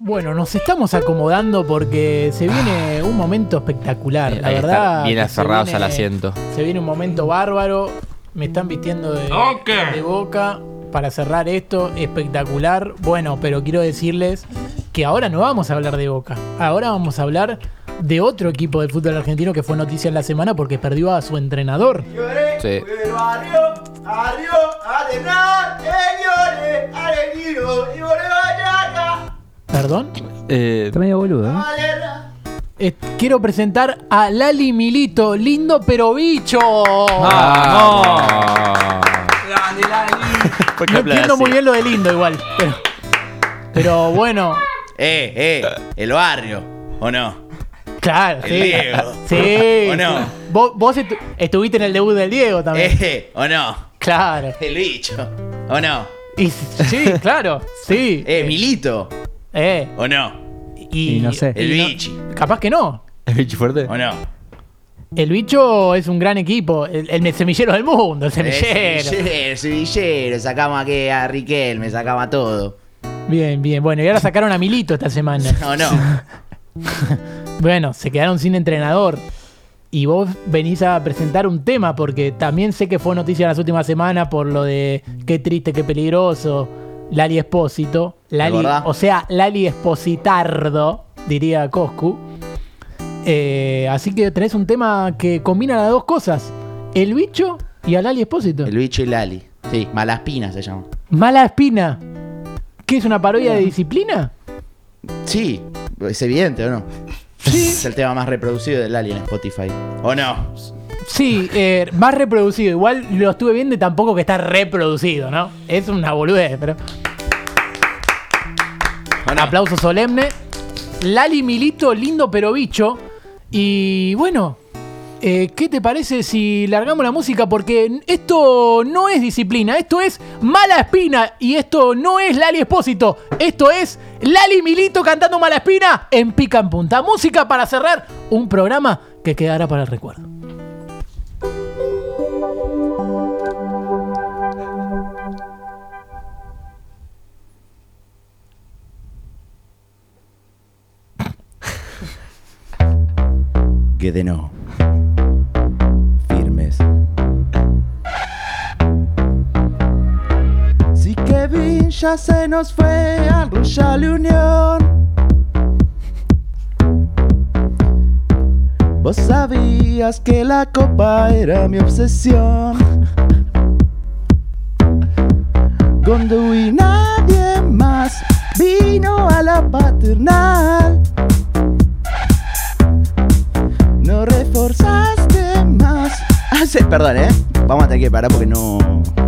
Bueno, nos estamos acomodando porque se viene un momento espectacular. La Ahí está, verdad. bien que se aferrados al asiento. Se viene un momento bárbaro. Me están vistiendo de, de boca para cerrar esto. Espectacular. Bueno, pero quiero decirles que ahora no vamos a hablar de boca. Ahora vamos a hablar de otro equipo del fútbol argentino que fue noticia en la semana porque perdió a su entrenador. Sí. ¿Perdón? Eh, Está medio boludo, ¿eh? Eh, quiero presentar a Lali Milito, lindo pero bicho. Fue no copla entiendo así. muy bien lo de lindo igual. Pero, pero bueno, Eh, eh, el barrio, ¿o no? claro, El sí. Diego. Sí. ¿O no? Vos, vos estu- estuviste en el debut del Diego también. Eh, ¿o no? Claro. El bicho, ¿o no? Y, sí, claro. Sí. Eh, Milito, Eh, ¿o no? y, Y no sé. El y no- bichi, capaz que no. ¿El bicho fuerte? ¿o no? El bicho es un gran equipo. El, el semillero del mundo, el semillero. El semillero, el semillero, sacamos aquí a Riquelme, sacamos a todo. Bien, bien. Bueno, y ahora sacaron a Milito esta semana. ¿O no? Bueno, se quedaron sin entrenador. Y vos venís a presentar un tema, porque también sé que fue noticia en las últimas semanas por lo de qué triste, qué peligroso. Lali Espósito. Lali, o sea, Lali Espositardo, diría Coscu. Eh, así que tenés un tema que combina las dos cosas: el bicho y a Lali Espósito. El bicho y Lali. Sí, Malaspina se llama. Mala espina. ¿Qué es una parodia de disciplina? Sí, es evidente, ¿o no? Sí. Es el tema más reproducido de Lali en Spotify. ¿O no? Sí, eh, más reproducido. Igual lo estuve viendo y tampoco que está reproducido, ¿no? Es una boludez, pero. ¿O no? Aplauso solemne. Lali Milito, lindo pero bicho. Y bueno, eh, ¿qué te parece si largamos la música? Porque esto no es disciplina, esto es mala espina. Y esto no es Lali Espósito, esto es Lali Milito cantando mala espina en pica en punta. Música para cerrar un programa que quedará para el recuerdo. Que de no. Firmes. Si Kevin ya se nos fue al Royal Unión. Vos sabías que la copa era mi obsesión. Cuando y nadie más vino a la paternal. Ah, perdón, ¿eh? Vamos a tener que parar porque no,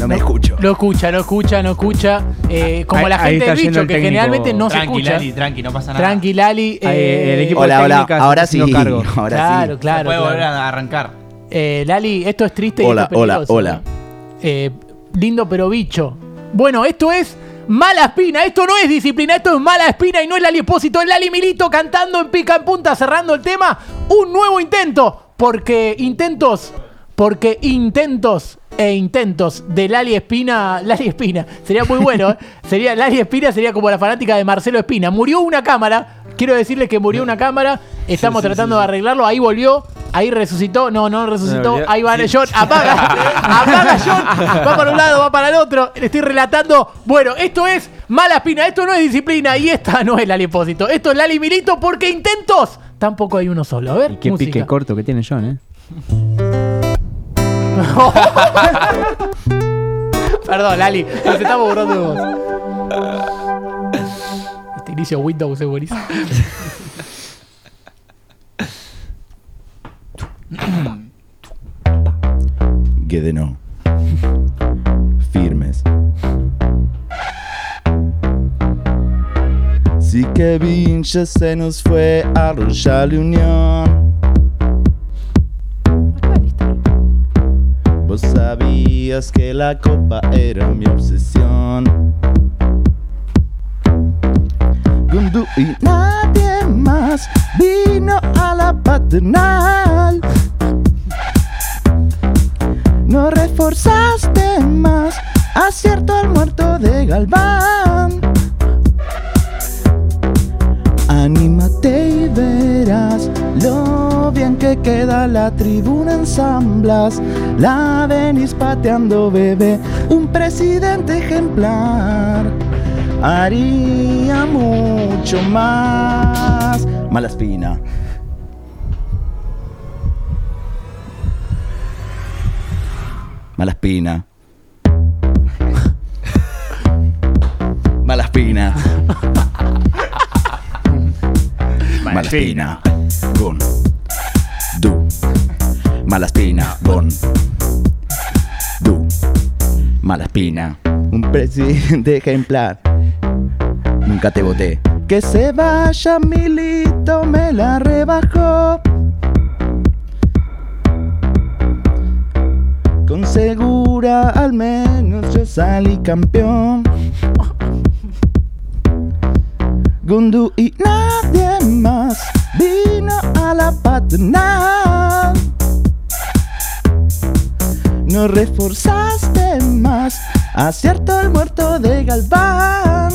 no me escucho. No escucha, no escucha, no escucha. Eh, como Ahí- la ahí gente está del yendo bicho, el que técnico. generalmente no se tranqui, escucha. Lali, tranqui, no pasa nada. Tranqui, Lali. Eh, el equipo Hola, hola, ahora haciendo sí. cargo. Ahora claro, sí. claro. Puede claro. volver a arrancar. Eh, Lali, esto es triste y Hola, esto es hola, peligroso. hola. Eh, lindo pero bicho. Bueno, esto es mala espina, esto no es disciplina, esto es mala espina y no es Lali Espósito, es Lali Milito cantando en pica en punta, cerrando el tema. Un nuevo intento, porque intentos, porque intentos e intentos de Lali Espina, Lali Espina, sería muy bueno, ¿eh? sería Lali Espina sería como la fanática de Marcelo Espina. Murió una cámara, quiero decirles que murió una cámara, estamos tratando de arreglarlo, ahí volvió, ahí resucitó, no, no resucitó, ahí va John, apaga, apaga John, va para un lado, va para el otro, le estoy relatando, bueno, esto es mala espina, esto no es disciplina y esta no es Lali Espósito, esto es Lali Milito porque intentos, tampoco hay uno solo, a ver, Y qué música. pique corto que tiene John, ¿eh? Perdón, Lali, nos estamos burlando de vos. Este inicio Windows es buenísimo. Que de no. Firmes. Si Kevin ya se nos fue a Royal Unión. Que la copa era mi obsesión. Gundu y nadie más vino a la paternal. No reforzaste más, acierto al muerto de Galván. Que queda la tribuna ensamblas, la venís pateando bebé, un presidente ejemplar. Haría mucho más. Malaspina. Malaspina. Malaspina. Malaspina. Gon. Du. Malaspina. Gon. Du. Malaspina. Un presidente ejemplar. Nunca te voté. Que se vaya Milito, me la rebajó. Con segura al menos yo salí campeón. Gundu y nadie más vino a la patronal. No reforzaste más, acierto el muerto de Galván.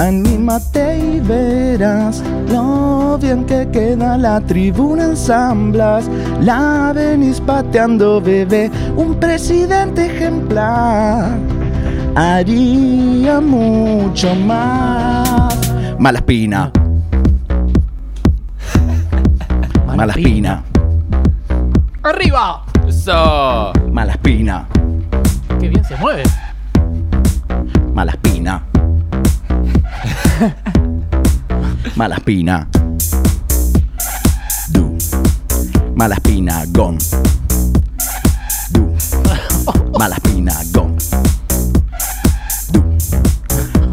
Anímate y verás lo bien que queda la tribuna ensamblas. La venís pateando, bebé, un presidente ejemplar. Haría mucho más. Malaspina. Malaspina. ¡Arriba! Eso. Malaspina. ¡Qué bien se mueve! Malaspina. Malaspina. Du. Malaspina, gon. Du. Malaspina, gon. Du.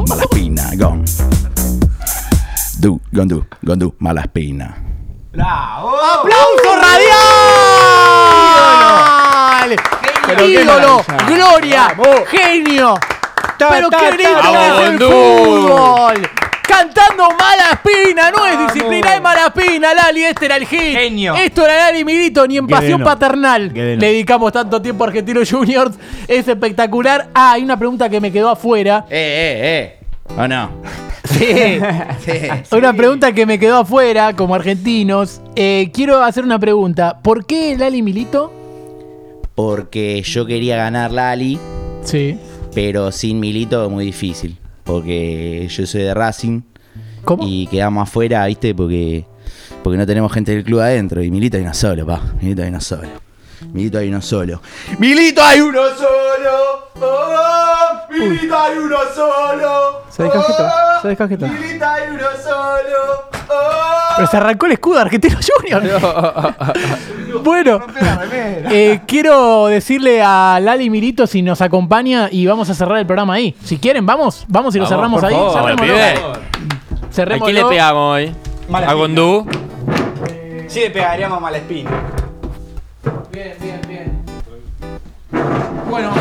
Malaspina, gon. Du, gondu, gondu, malaspina. ¡Aplauso radial! Pero ¡Ídolo! ¡Gloria! ¡Genio! ¡Pero qué es el fútbol! Cantando mala espina, no es disciplina, es mala espina, Lali, este era el hit. Genio. Esto era Lali Milito, ni en Qué pasión paternal. Qué. Le dedicamos tanto tiempo a Argentinos Juniors. Es espectacular. Ah, hay una pregunta que me quedó afuera. Eh, eh, eh. ¿O no? Sí. Sí. Una pregunta que me quedó afuera, como argentinos. Eh, quiero hacer una pregunta. ¿Por qué Lali Milito? Porque yo quería ganar la Ali, Sí. pero sin Milito es muy difícil. Porque yo soy de Racing ¿Cómo? y quedamos afuera, ¿viste? Porque, porque no tenemos gente del club adentro. Y Milito hay uno solo, pa. Milito hay uno solo. Milito hay uno solo. ¡Milito hay uno solo! ¡Oh! ¡Milito hay uno solo! Se descajeta, ¡Oh! se descajeta. ¡Milito hay uno solo! ¡Oh! Pero se arrancó el escudo de Argentinos Juniors. bueno, eh, quiero decirle a Lali Milito si nos acompaña y vamos a cerrar el programa ahí. Si quieren, vamos, vamos y lo Vamos, cerramos ahí. favor, pibe. ¿A quién le pegamos hoy? ¿A Gondú? Sí, le pegaríamos a Malespina. Bien, bien, bien. Bueno,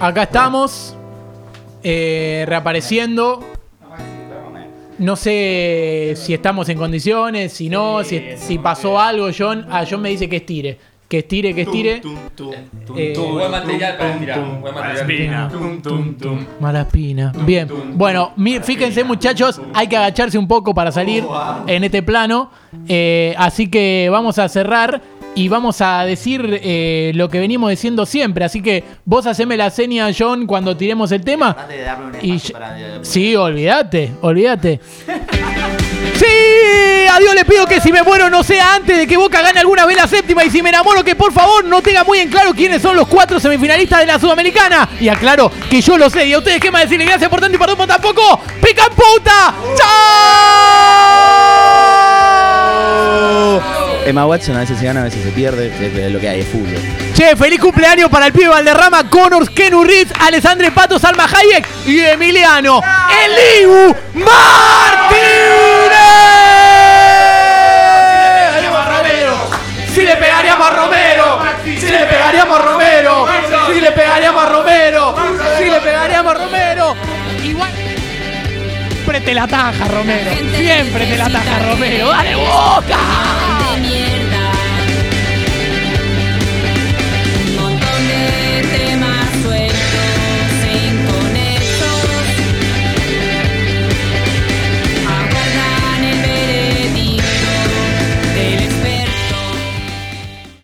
acá estamos. eh, reapareciendo. No sé si estamos en condiciones, si no, si, si pasó algo. John, ah, John me dice que estire. Que estire, que estire. Eh, Buen material para tirar. Buen material. Mala espina. Bien. Bueno, fíjense muchachos, hay que agacharse un poco para salir en este plano. Eh, así que vamos a cerrar y vamos a decir eh, lo que venimos diciendo siempre. Así que vos haceme la seña, John, cuando tiremos el tema. De darme un Y para- Sí, olvídate, olvídate. Sí, a Dios le pido que si me muero no sea antes de que Boca gane alguna vez la séptima y si me enamoro que por favor no tenga muy en claro quiénes son los cuatro semifinalistas de la Sudamericana. Y aclaro que yo lo sé y a ustedes qué más decirle gracias por tanto y perdón por tampoco. ¡Pican puta! ¡Chao! Emma Watson a veces se gana, a veces se pierde. Es lo que hay, es fútbol. Che, feliz cumpleaños para el pibe Valderrama, Connors, Kenu Ritz, Alessandre Pato, Salma Hayek y Emiliano Eliu Martínez. Si le pegaríamos a Romero, si le pegaríamos a Romero, si le pegaríamos a Romero, si le pegaríamos a Romero. Igual. Siempre te la taja, Romero. Siempre te la taja, Romero. ¡Dale boca!